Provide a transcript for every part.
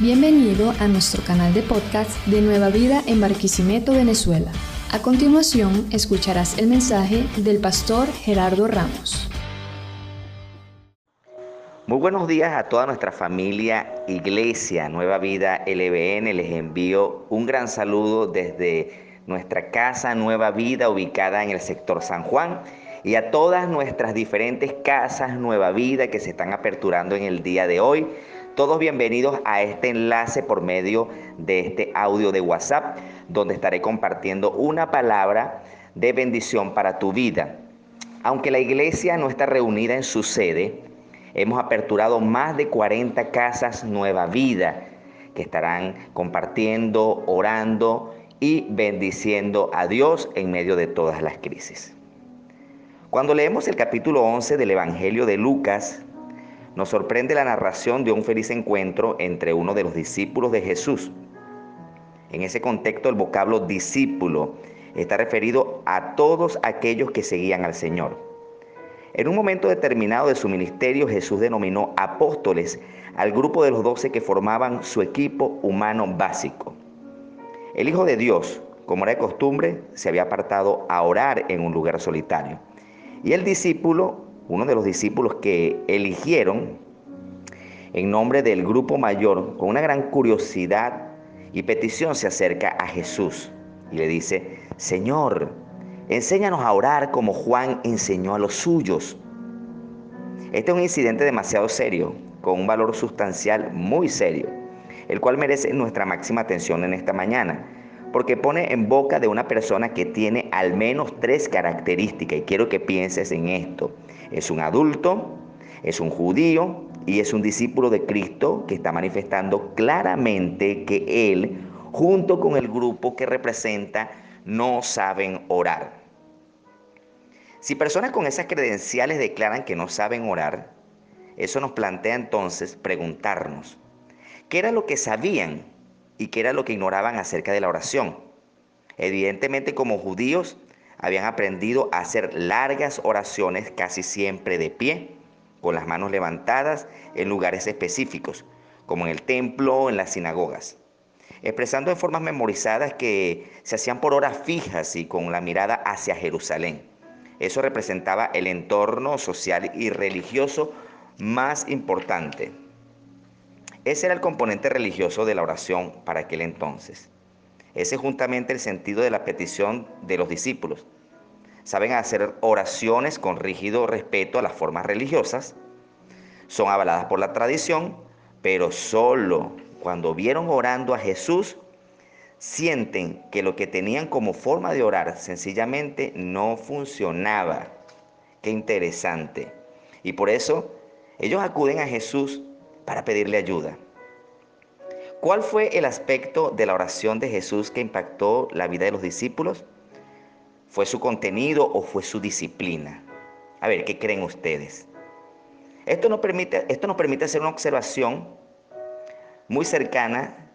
Bienvenido a nuestro canal de podcast de Nueva Vida en Barquisimeto, Venezuela. A continuación, escucharás el mensaje del pastor Gerardo Ramos. Muy buenos días a toda nuestra familia Iglesia Nueva Vida LBN. Les envío un gran saludo desde nuestra casa Nueva Vida ubicada en el sector San Juan y a todas nuestras diferentes casas Nueva Vida que se están aperturando en el día de hoy. Todos bienvenidos a este enlace por medio de este audio de WhatsApp, donde estaré compartiendo una palabra de bendición para tu vida. Aunque la iglesia no está reunida en su sede, hemos aperturado más de 40 casas Nueva Vida que estarán compartiendo, orando y bendiciendo a Dios en medio de todas las crisis. Cuando leemos el capítulo 11 del Evangelio de Lucas, nos sorprende la narración de un feliz encuentro entre uno de los discípulos de Jesús. En ese contexto el vocablo discípulo está referido a todos aquellos que seguían al Señor. En un momento determinado de su ministerio Jesús denominó apóstoles al grupo de los doce que formaban su equipo humano básico. El Hijo de Dios, como era de costumbre, se había apartado a orar en un lugar solitario. Y el discípulo uno de los discípulos que eligieron en nombre del grupo mayor, con una gran curiosidad y petición, se acerca a Jesús y le dice, Señor, enséñanos a orar como Juan enseñó a los suyos. Este es un incidente demasiado serio, con un valor sustancial muy serio, el cual merece nuestra máxima atención en esta mañana porque pone en boca de una persona que tiene al menos tres características y quiero que pienses en esto. Es un adulto, es un judío y es un discípulo de Cristo que está manifestando claramente que él, junto con el grupo que representa, no saben orar. Si personas con esas credenciales declaran que no saben orar, eso nos plantea entonces preguntarnos, ¿qué era lo que sabían y qué era lo que ignoraban acerca de la oración. Evidentemente como judíos habían aprendido a hacer largas oraciones casi siempre de pie, con las manos levantadas en lugares específicos, como en el templo o en las sinagogas, expresando en formas memorizadas que se hacían por horas fijas y con la mirada hacia Jerusalén. Eso representaba el entorno social y religioso más importante ese era el componente religioso de la oración para aquel entonces. Ese es juntamente el sentido de la petición de los discípulos. Saben hacer oraciones con rígido respeto a las formas religiosas. Son avaladas por la tradición, pero solo cuando vieron orando a Jesús, sienten que lo que tenían como forma de orar sencillamente no funcionaba. Qué interesante. Y por eso ellos acuden a Jesús para pedirle ayuda. ¿Cuál fue el aspecto de la oración de Jesús que impactó la vida de los discípulos? ¿Fue su contenido o fue su disciplina? A ver, ¿qué creen ustedes? Esto nos permite, esto nos permite hacer una observación muy cercana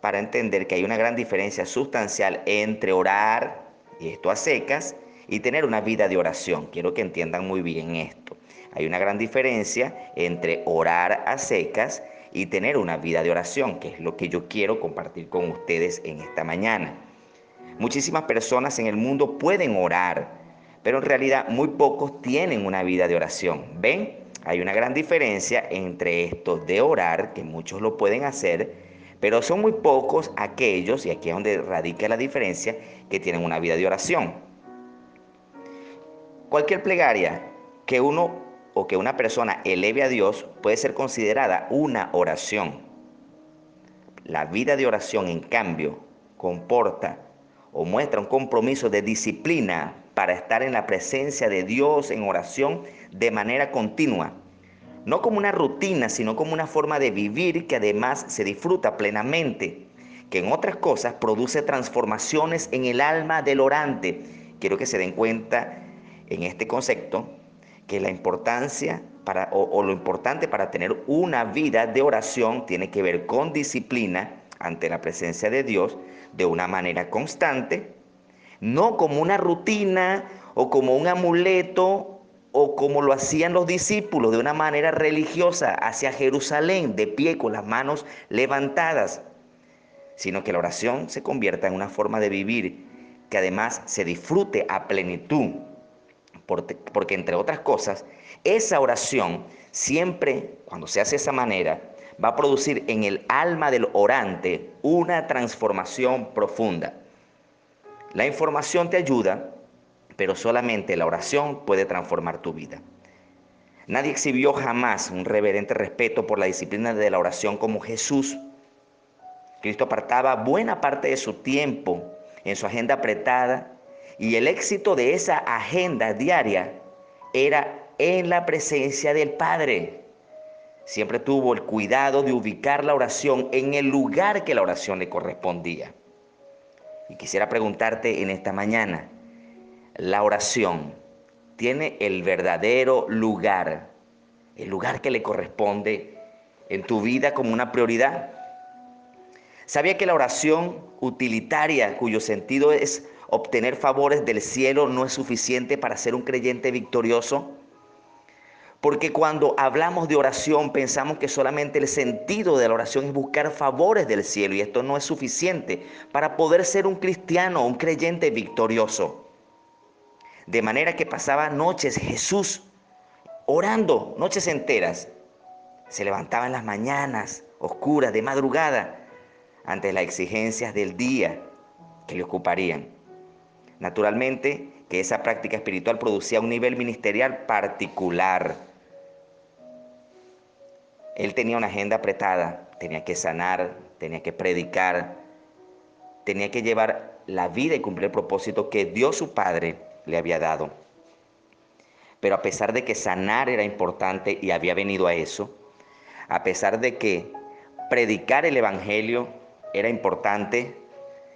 para entender que hay una gran diferencia sustancial entre orar, y esto a secas, y tener una vida de oración. Quiero que entiendan muy bien esto. Hay una gran diferencia entre orar a secas y tener una vida de oración, que es lo que yo quiero compartir con ustedes en esta mañana. Muchísimas personas en el mundo pueden orar, pero en realidad muy pocos tienen una vida de oración. ¿Ven? Hay una gran diferencia entre estos de orar, que muchos lo pueden hacer, pero son muy pocos aquellos, y aquí es donde radica la diferencia, que tienen una vida de oración. Cualquier plegaria que uno o que una persona eleve a Dios puede ser considerada una oración. La vida de oración, en cambio, comporta o muestra un compromiso de disciplina para estar en la presencia de Dios en oración de manera continua. No como una rutina, sino como una forma de vivir que además se disfruta plenamente, que en otras cosas produce transformaciones en el alma del orante. Quiero que se den cuenta en este concepto que la importancia para, o, lo importante para tener una vida de oración tiene que ver con disciplina ante la presencia de Dios de una manera constante, no como una rutina o como un amuleto o como lo hacían los discípulos de una manera religiosa hacia Jerusalén, de pie con las manos levantadas, sino que la oración se convierta en una forma de vivir que además se disfrute a plenitud, porque entre otras cosas, esa oración siempre, cuando se hace de esa manera, va a producir en el alma del orante una transformación profunda. La información te ayuda, pero solamente la oración puede transformar tu vida. Nadie exhibió jamás un reverente respeto por la disciplina de la oración como Jesús. Cristo apartaba buena parte de su tiempo en su agenda apretada y el éxito de esa agenda diaria era en la presencia del Padre. Siempre tuvo el cuidado de ubicar la oración en el lugar que la oración le correspondía. Y quisiera preguntarte en esta mañana, la oración tiene el verdadero lugar, el lugar que le corresponde en tu vida como una prioridad. ¿Sabía que la oración utilitaria, cuyo sentido es obtener favores del cielo, no es suficiente para ser un creyente victorioso? Porque cuando hablamos de oración pensamos que solamente el sentido de la oración es buscar favores del cielo y esto no es suficiente para poder ser un cristiano, un creyente victorioso. De manera que pasaba noches Jesús orando, noches enteras. Se levantaba en las mañanas oscuras, de madrugada, ante las exigencias del día que le ocuparían. Naturalmente que esa práctica espiritual producía un nivel ministerial particular. Él tenía una agenda apretada, tenía que sanar, tenía que predicar, tenía que llevar la vida y cumplir el propósito que Dios su Padre le había dado. Pero a pesar de que sanar era importante y había venido a eso, a pesar de que predicar el Evangelio era importante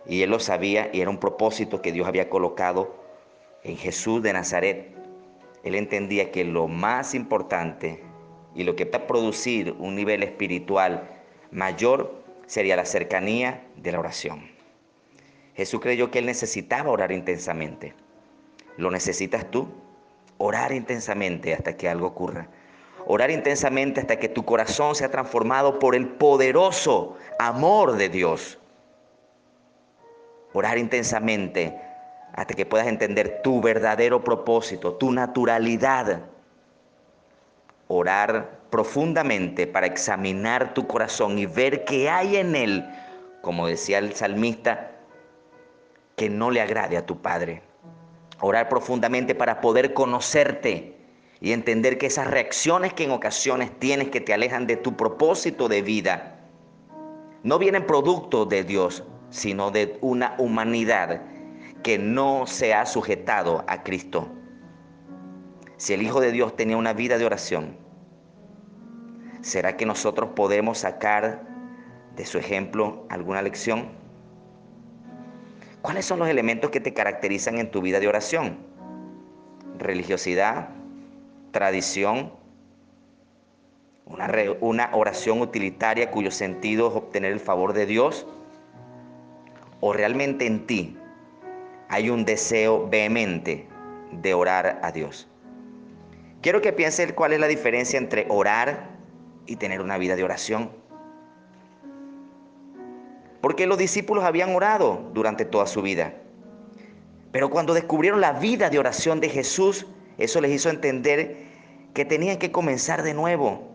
y él lo sabía y era un propósito que Dios había colocado en Jesús de Nazaret, él entendía que lo más importante y lo que va a producir un nivel espiritual mayor sería la cercanía de la oración. Jesús creyó que él necesitaba orar intensamente. ¿Lo necesitas tú? Orar intensamente hasta que algo ocurra. Orar intensamente hasta que tu corazón sea transformado por el poderoso amor de Dios. Orar intensamente hasta que puedas entender tu verdadero propósito, tu naturalidad. Orar profundamente para examinar tu corazón y ver qué hay en él, como decía el salmista, que no le agrade a tu Padre. Orar profundamente para poder conocerte y entender que esas reacciones que en ocasiones tienes que te alejan de tu propósito de vida, no vienen producto de Dios, sino de una humanidad que no se ha sujetado a Cristo. Si el Hijo de Dios tenía una vida de oración, ¿será que nosotros podemos sacar de su ejemplo alguna lección? ¿Cuáles son los elementos que te caracterizan en tu vida de oración? Religiosidad, tradición, una, oración utilitaria cuyo sentido es obtener el favor de Dios, o realmente en ti hay un deseo vehemente de orar a Dios. Quiero que pienses cuál es la diferencia entre orar y tener una vida de oración. Porque los discípulos habían orado durante toda su vida. Pero cuando descubrieron la vida de oración de Jesús, eso les hizo entender que tenían que comenzar de nuevo.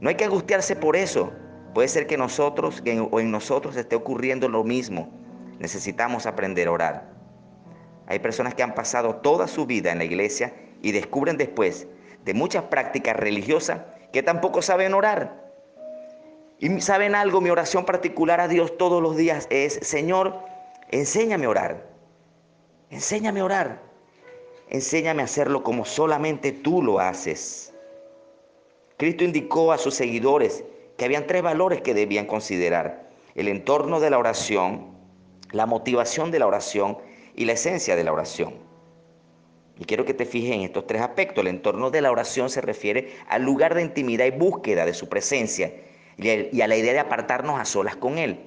No hay que angustiarse por eso. Puede ser que nosotros o en nosotros esté ocurriendo lo mismo. Necesitamos aprender a orar. Hay personas que han pasado toda su vida en la iglesia y descubren después de muchas prácticas religiosas que tampoco saben orar. Y saben algo, mi oración particular a Dios todos los días es, Señor, enséñame a orar. Enséñame a orar. Enséñame a hacerlo como solamente tú lo haces. Cristo indicó a sus seguidores que habían tres valores que debían considerar. El entorno de la oración, la motivación de la oración y la esencia de la oración. Y quiero que te fijes en estos tres aspectos. El entorno de la oración se refiere al lugar de intimidad y búsqueda de su presencia y a la idea de apartarnos a solas con Él.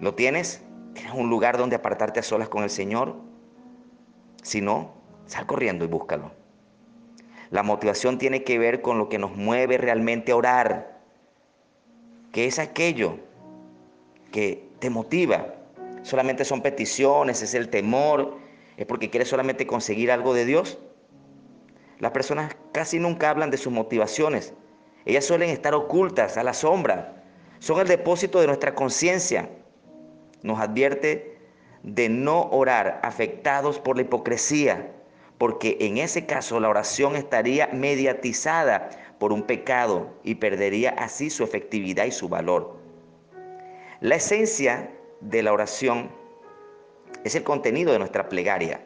¿Lo tienes? ¿Tienes un lugar donde apartarte a solas con el Señor? Si no, sal corriendo y búscalo. La motivación tiene que ver con lo que nos mueve realmente a orar, que es aquello que te motiva. Solamente son peticiones, es el temor, es porque quieres solamente conseguir algo de Dios. Las personas casi nunca hablan de sus motivaciones. Ellas suelen estar ocultas a la sombra. Son el depósito de nuestra conciencia. Nos advierte de no orar afectados por la hipocresía, porque en ese caso la oración estaría mediatizada por un pecado y perdería así su efectividad y su valor. La esencia de la oración es el contenido de nuestra plegaria.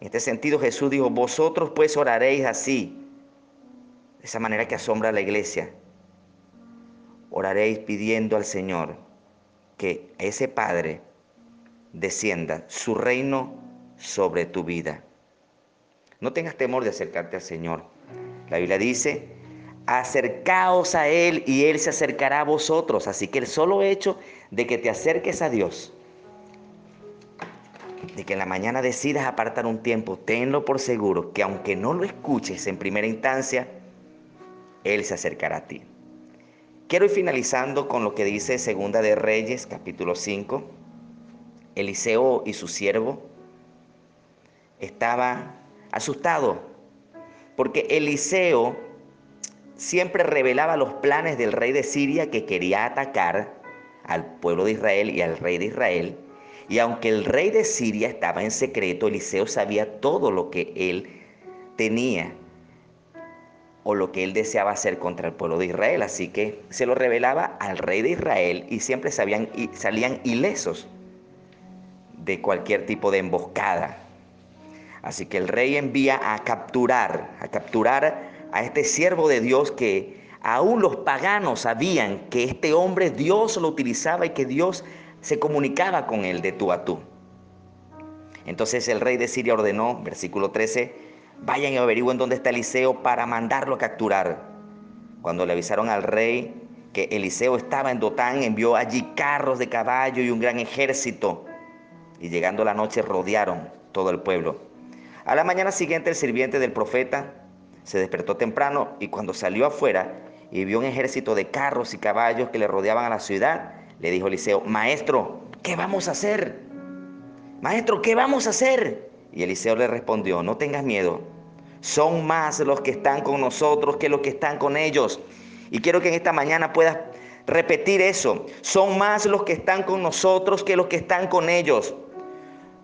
En este sentido Jesús dijo, vosotros pues oraréis así, de esa manera que asombra a la iglesia. Oraréis pidiendo al Señor que ese Padre descienda su reino sobre tu vida. No tengas temor de acercarte al Señor. La Biblia dice, acercaos a Él y Él se acercará a vosotros. Así que el solo hecho de que te acerques a Dios, de que en la mañana decidas apartar un tiempo, tenlo por seguro que aunque no lo escuches en primera instancia, Él se acercará a ti. Quiero ir finalizando con lo que dice Segunda de Reyes, capítulo 5. Eliseo y su siervo estaba asustado porque Eliseo siempre revelaba los planes del rey de Siria que quería atacar al pueblo de Israel y al rey de Israel. Y aunque el rey de Siria estaba en secreto, Eliseo sabía todo lo que él tenía o lo que él deseaba hacer contra el pueblo de Israel. Así que se lo revelaba al rey de Israel y siempre sabían, salían ilesos de cualquier tipo de emboscada. Así que el rey envía a capturar, a capturar a este siervo de Dios que aún los paganos sabían que este hombre Dios lo utilizaba y que Dios se comunicaba con él de tú a tú. Entonces el rey de Siria ordenó, versículo 13, vayan y averigüen dónde está Eliseo para mandarlo a capturar. Cuando le avisaron al rey que Eliseo estaba en Dotán, envió allí carros de caballo y un gran ejército. Y llegando la noche rodearon todo el pueblo. A la mañana siguiente el sirviente del profeta se despertó temprano y cuando salió afuera y vio un ejército de carros y caballos que le rodeaban a la ciudad, le dijo Eliseo, Maestro, ¿qué vamos a hacer? Maestro, ¿qué vamos a hacer? Y Eliseo le respondió, no tengas miedo, son más los que están con nosotros que los que están con ellos. Y quiero que en esta mañana puedas repetir eso, son más los que están con nosotros que los que están con ellos.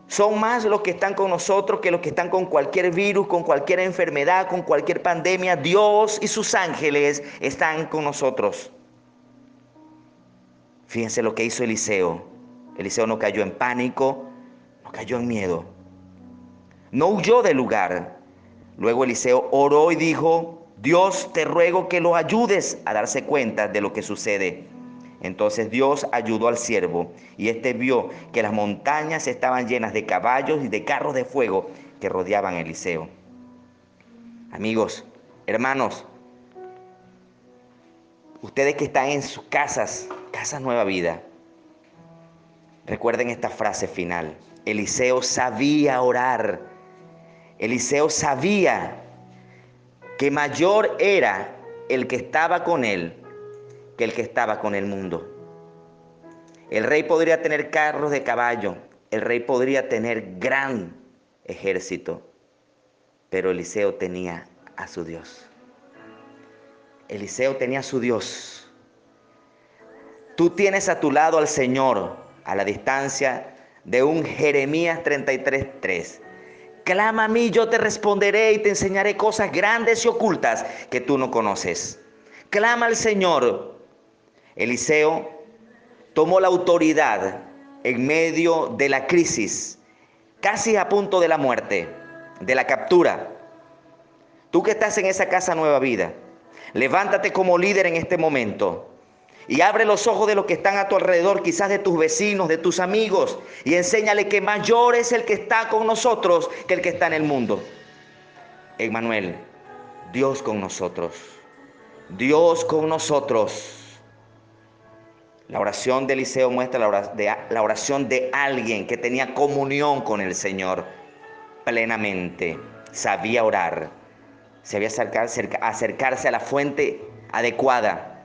Son más los que están con nosotros que los que están con cualquier virus, con cualquier enfermedad, con cualquier pandemia. Dios y sus ángeles están con nosotros. Fíjense lo que hizo Eliseo. Eliseo no cayó en pánico, no cayó en miedo. No huyó del lugar. Luego Eliseo oró y dijo, Dios te ruego que lo ayudes a darse cuenta de lo que sucede. Entonces Dios ayudó al siervo y éste vio que las montañas estaban llenas de caballos y de carros de fuego que rodeaban a Eliseo. Amigos, hermanos, ustedes que están en sus casas, casas Nueva Vida, recuerden esta frase final. Eliseo sabía orar. Eliseo sabía que mayor era el que estaba con él que el que estaba con el mundo. El rey podría tener carros de caballo, el rey podría tener gran ejército, pero Eliseo tenía a su Dios. Eliseo tenía su Dios. Tú tienes a tu lado al Señor a la distancia de un Jeremías 33:3. Clama a mí, yo te responderé y te enseñaré cosas grandes y ocultas que tú no conoces. Clama al Señor Eliseo tomó la autoridad en medio de la crisis, casi a punto de la muerte, de la captura. Tú que estás en esa casa nueva vida, levántate como líder en este momento y abre los ojos de los que están a tu alrededor, quizás de tus vecinos, de tus amigos, y enséñale que mayor es el que está con nosotros que el que está en el mundo. Emmanuel, Dios con nosotros, Dios con nosotros. La oración de Eliseo muestra la oración de alguien que tenía comunión con el Señor plenamente, sabía orar. Se había acercado acercarse a la fuente adecuada.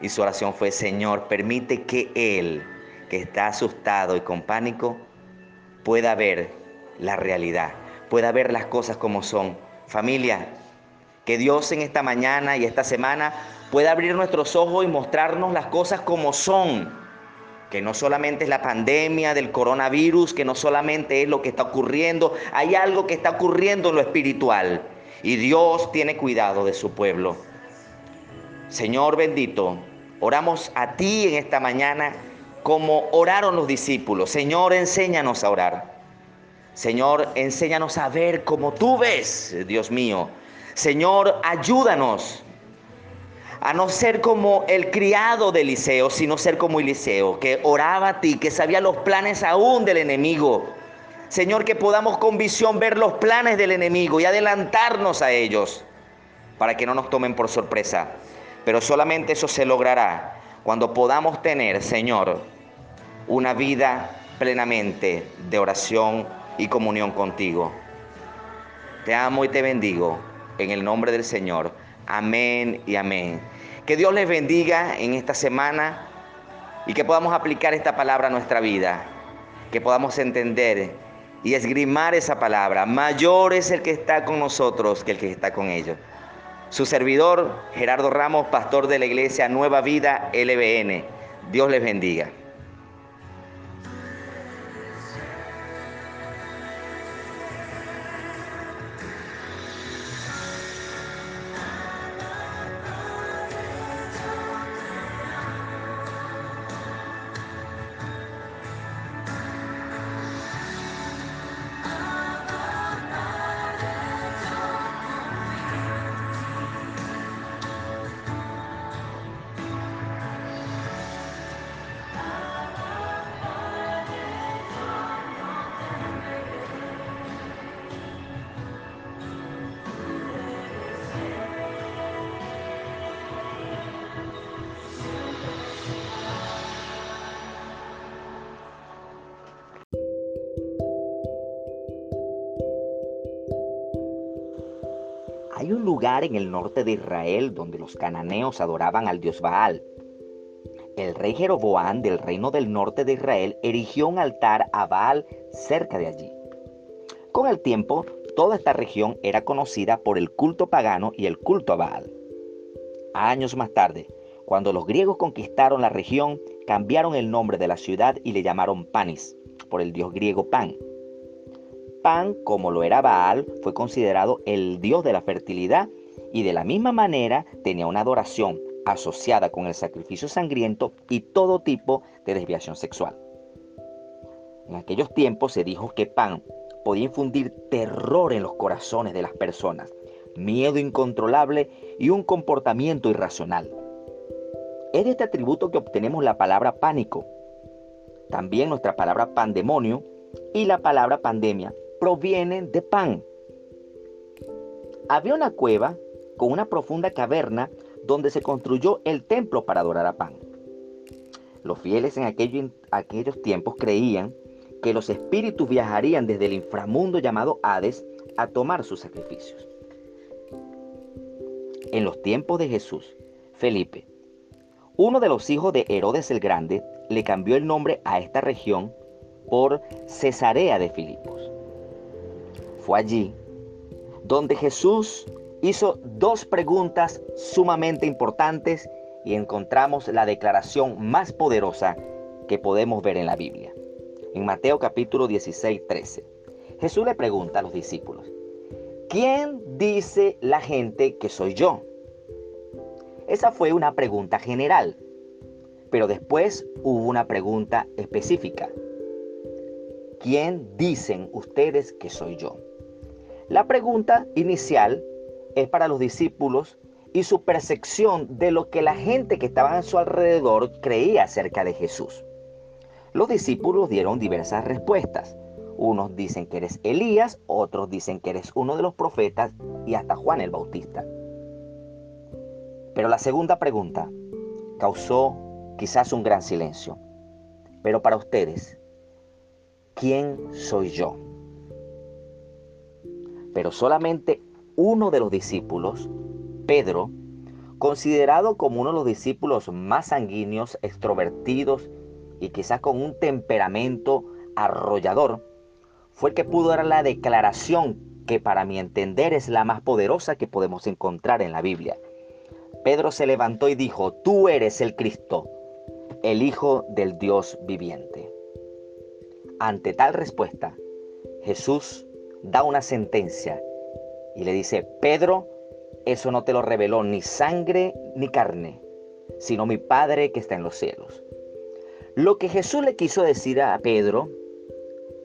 Y su oración fue, Señor, permite que él, que está asustado y con pánico, pueda ver la realidad, pueda ver las cosas como son. Familia, que Dios en esta mañana y esta semana pueda abrir nuestros ojos y mostrarnos las cosas como son. Que no solamente es la pandemia del coronavirus, que no solamente es lo que está ocurriendo, hay algo que está ocurriendo en lo espiritual. Y Dios tiene cuidado de su pueblo. Señor bendito, oramos a ti en esta mañana como oraron los discípulos. Señor, enséñanos a orar. Señor, enséñanos a ver como tú ves, Dios mío. Señor, ayúdanos a no ser como el criado de Eliseo, sino ser como Eliseo, que oraba a ti, que sabía los planes aún del enemigo. Señor, que podamos con visión ver los planes del enemigo y adelantarnos a ellos para que no nos tomen por sorpresa. Pero solamente eso se logrará cuando podamos tener, Señor, una vida plenamente de oración y comunión contigo. Te amo y te bendigo en el nombre del Señor. Amén y amén. Que Dios les bendiga en esta semana y que podamos aplicar esta palabra a nuestra vida. Que podamos entender y esgrimar esa palabra. Mayor es el que está con nosotros que el que está con ellos. Su servidor, Gerardo Ramos, pastor de la iglesia Nueva Vida LBN. Dios les bendiga. En el norte de Israel donde los cananeos adoraban al dios Baal. El rey Jeroboam del reino del norte de Israel erigió un altar a Baal cerca de allí. Con el tiempo, toda esta región era conocida por el culto pagano y el culto a Baal. Años más tarde, cuando los griegos conquistaron la región, cambiaron el nombre de la ciudad y le llamaron Panis, por el dios griego Pan. Pan, como lo era Baal, fue considerado el dios de la fertilidad y de la misma manera tenía una adoración asociada con el sacrificio sangriento y todo tipo de desviación sexual. En aquellos tiempos se dijo que Pan podía infundir terror en los corazones de las personas, miedo incontrolable y un comportamiento irracional. Es de este atributo que obtenemos la palabra pánico, también nuestra palabra pandemonio y la palabra pandemia, provienen de Pan. Había una cueva con una profunda caverna donde se construyó el templo para adorar a Pan. Los fieles en aquellos tiempos creían que los espíritus viajarían desde el inframundo llamado Hades a tomar sus sacrificios. En los tiempos de Jesús, Felipe, uno de los hijos de Herodes el Grande, le cambió el nombre a esta región por Cesarea de Filipos. Fue allí donde Jesús hizo dos preguntas sumamente importantes y encontramos la declaración más poderosa que podemos ver en la Biblia. En Mateo capítulo 16, 13. Jesús le pregunta a los discípulos, ¿quién dice la gente que soy yo? Esa fue una pregunta general, pero después hubo una pregunta específica. ¿Quién dicen ustedes que soy yo? La pregunta inicial es para los discípulos y su percepción de lo que la gente que estaba a su alrededor creía acerca de Jesús. Los discípulos dieron diversas respuestas. Unos dicen que eres Elías, otros dicen que eres uno de los profetas y hasta Juan el Bautista. Pero la segunda pregunta causó quizás un gran silencio. Pero para ustedes, ¿quién soy yo? Pero solamente uno de los discípulos, Pedro, considerado como uno de los discípulos más sanguíneos, extrovertidos y quizás con un temperamento arrollador, fue el que pudo dar la declaración que para mi entender es la más poderosa que podemos encontrar en la Biblia. Pedro se levantó y dijo, tú eres el Cristo, el Hijo del Dios viviente. Ante tal respuesta, Jesús da una sentencia y le dice, Pedro, eso no te lo reveló ni sangre ni carne, sino mi Padre que está en los cielos. Lo que Jesús le quiso decir a Pedro,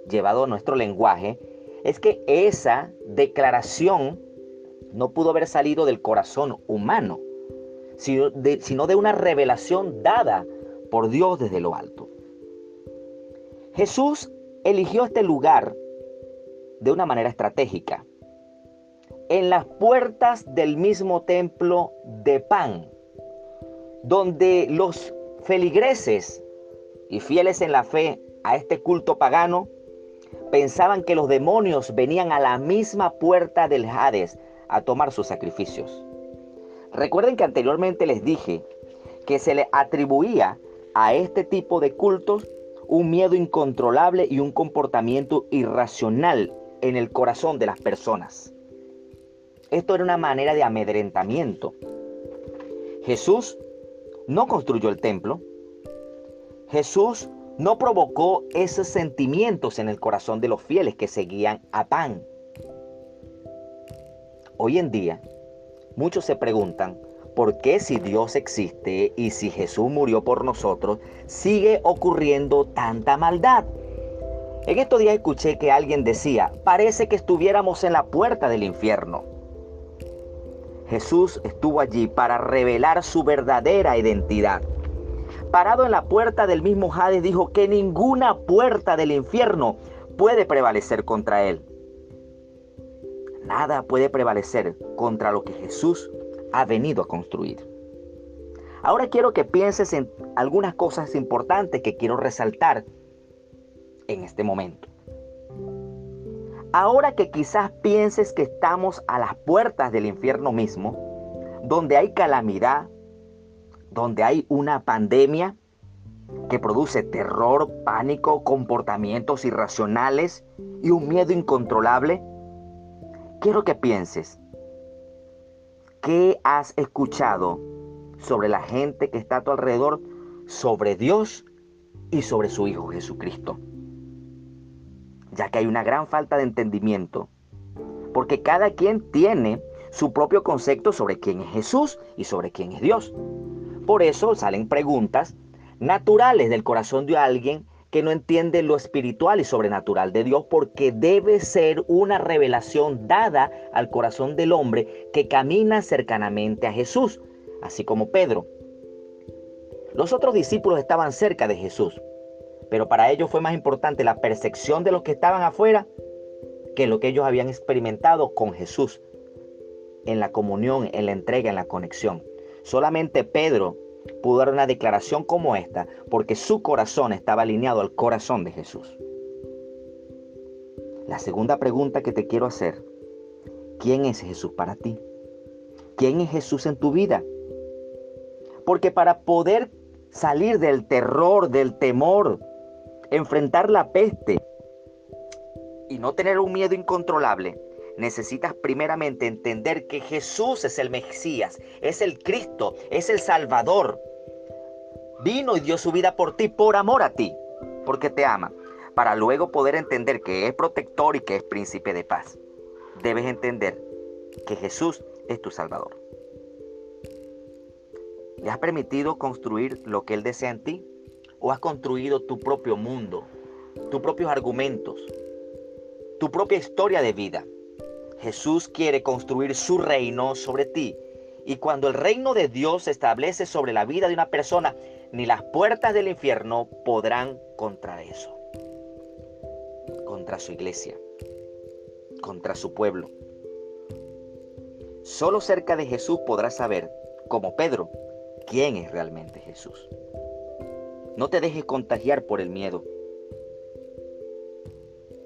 llevado a nuestro lenguaje, es que esa declaración no pudo haber salido del corazón humano, sino de, sino de una revelación dada por Dios desde lo alto. Jesús eligió este lugar de una manera estratégica. En las puertas del mismo templo de pan, donde los feligreses y fieles en la fe a este culto pagano pensaban que los demonios venían a la misma puerta del Hades a tomar sus sacrificios. Recuerden que anteriormente les dije que se le atribuía a este tipo de cultos un miedo incontrolable y un comportamiento irracional en el corazón de las personas. Esto era una manera de amedrentamiento. Jesús no construyó el templo. Jesús no provocó esos sentimientos en el corazón de los fieles que seguían a Pan. Hoy en día, muchos se preguntan, ¿por qué si Dios existe y si Jesús murió por nosotros, sigue ocurriendo tanta maldad? En estos días escuché que alguien decía, parece que estuviéramos en la puerta del infierno. Jesús estuvo allí para revelar su verdadera identidad parado en la puerta del mismo Hades, dijo que ninguna puerta del infierno puede prevalecer contra él. Nada puede prevalecer contra lo que Jesús ha venido a construir. Ahora quiero que pienses en algunas cosas importantes que quiero resaltar en este momento. Ahora que quizás pienses que estamos a las puertas del infierno mismo, donde hay calamidad, donde hay una pandemia que produce terror, pánico, comportamientos irracionales y un miedo incontrolable, quiero que pienses, ¿qué has escuchado sobre la gente que está a tu alrededor, sobre Dios y sobre su Hijo Jesucristo? Ya que hay una gran falta de entendimiento, porque cada quien tiene su propio concepto sobre quién es Jesús y sobre quién es Dios. Por eso salen preguntas naturales del corazón de alguien que no entiende lo espiritual y sobrenatural de Dios porque debe ser una revelación dada al corazón del hombre que camina cercanamente a Jesús, así como Pedro. Los otros discípulos estaban cerca de Jesús, pero para ellos fue más importante la percepción de los que estaban afuera que lo que ellos habían experimentado con Jesús en la comunión, en la entrega, en la conexión. Solamente Pedro pudo dar una declaración como esta porque su corazón estaba alineado al corazón de Jesús. La segunda pregunta que te quiero hacer, ¿quién es Jesús para ti? ¿Quién es Jesús en tu vida? Porque para poder salir del terror, del temor, enfrentar la peste y no tener un miedo incontrolable, necesitas primeramente entender que Jesús es el Mesías, es el Cristo, es el Salvador. Vino y dio su vida por ti, por amor a ti, porque te ama, para luego poder entender que es protector y que es príncipe de paz. Debes entender que Jesús es tu Salvador. ¿Le has permitido construir lo que Él desea en ti? ¿O has construido tu propio mundo, tus propios argumentos, tu propia historia de vida? Jesús quiere construir su reino sobre ti. Y cuando el reino de Dios se establece sobre la vida de una persona, ni las puertas del infierno podrán contra eso. Contra su iglesia, contra su pueblo. Solo cerca de Jesús podrás saber, como Pedro, quién es realmente Jesús. No te dejes contagiar por el miedo,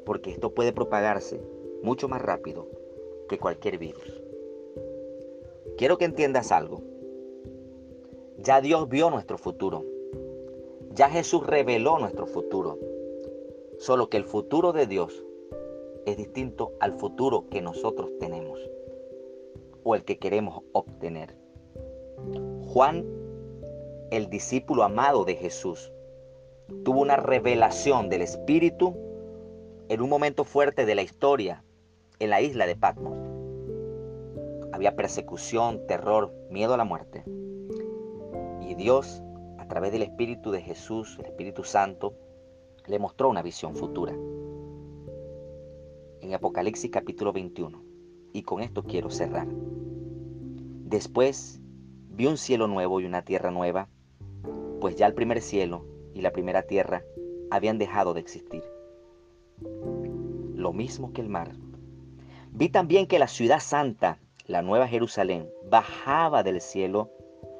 porque esto puede propagarse mucho más rápido que cualquier virus. Quiero que entiendas algo. Ya Dios vio nuestro futuro. Ya Jesús reveló nuestro futuro. Solo que el futuro de Dios es distinto al futuro que nosotros tenemos o el que queremos obtener. Juan, el discípulo amado de Jesús, tuvo una revelación del Espíritu en un momento fuerte de la historia en la isla de Patmos. Había persecución, terror, miedo a la muerte. Y Dios, a través del Espíritu de Jesús, el Espíritu Santo, le mostró una visión futura. En Apocalipsis capítulo 21. Y con esto quiero cerrar. Después vi un cielo nuevo y una tierra nueva, pues ya el primer cielo y la primera tierra habían dejado de existir. Lo mismo que el mar. Vi también que la ciudad santa, la nueva Jerusalén, bajaba del cielo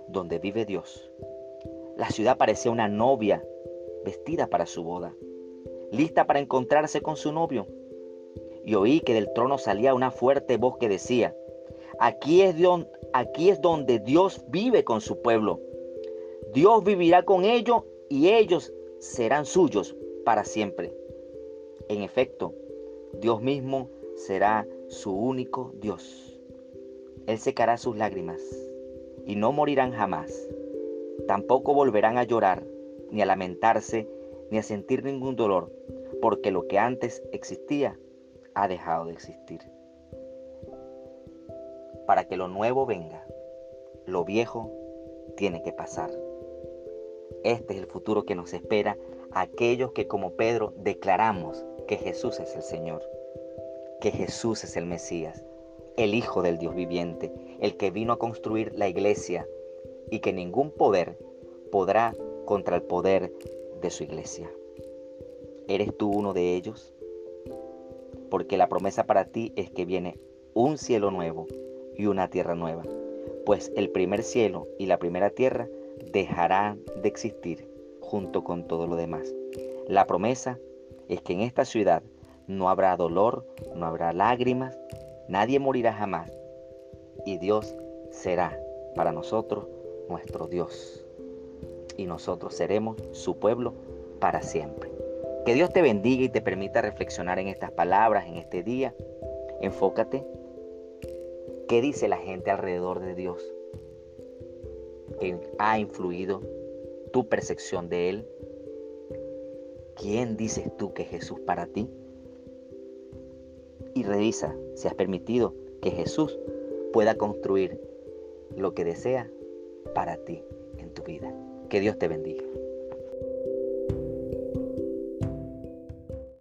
donde vive Dios. La ciudad parecía una novia vestida para su boda, lista para encontrarse con su novio. Y oí que del trono salía una fuerte voz que decía, aquí es, donde, aquí es donde Dios vive con su pueblo. Dios vivirá con ellos y ellos serán suyos para siempre. En efecto, Dios mismo será su único Dios. Él secará sus lágrimas y no morirán jamás. Tampoco volverán a llorar, ni a lamentarse, ni a sentir ningún dolor, porque lo que antes existía ha dejado de existir. Para que lo nuevo venga, lo viejo tiene que pasar. Este es el futuro que nos espera aquellos que como Pedro declaramos que Jesús es el Señor, que Jesús es el Mesías, el Hijo del Dios viviente, el que vino a construir la iglesia y que ningún poder podrá contra el poder de su iglesia. ¿Eres tú uno de ellos? Porque la promesa para ti es que viene un cielo nuevo y una tierra nueva, pues el primer cielo y la primera tierra dejará de existir junto con todo lo demás. La promesa es que en esta ciudad no habrá dolor, no habrá lágrimas, nadie morirá jamás y Dios será para nosotros nuestro Dios y nosotros seremos su pueblo para siempre. Que Dios te bendiga y te permita reflexionar en estas palabras en este día. Enfócate. ¿Qué dice la gente alrededor de Dios? Ha influido tu percepción de Él? ¿Quién dices tú que es Jesús para ti? Y revisa si has permitido que Jesús pueda construir lo que desea para ti en tu vida. Que Dios te bendiga.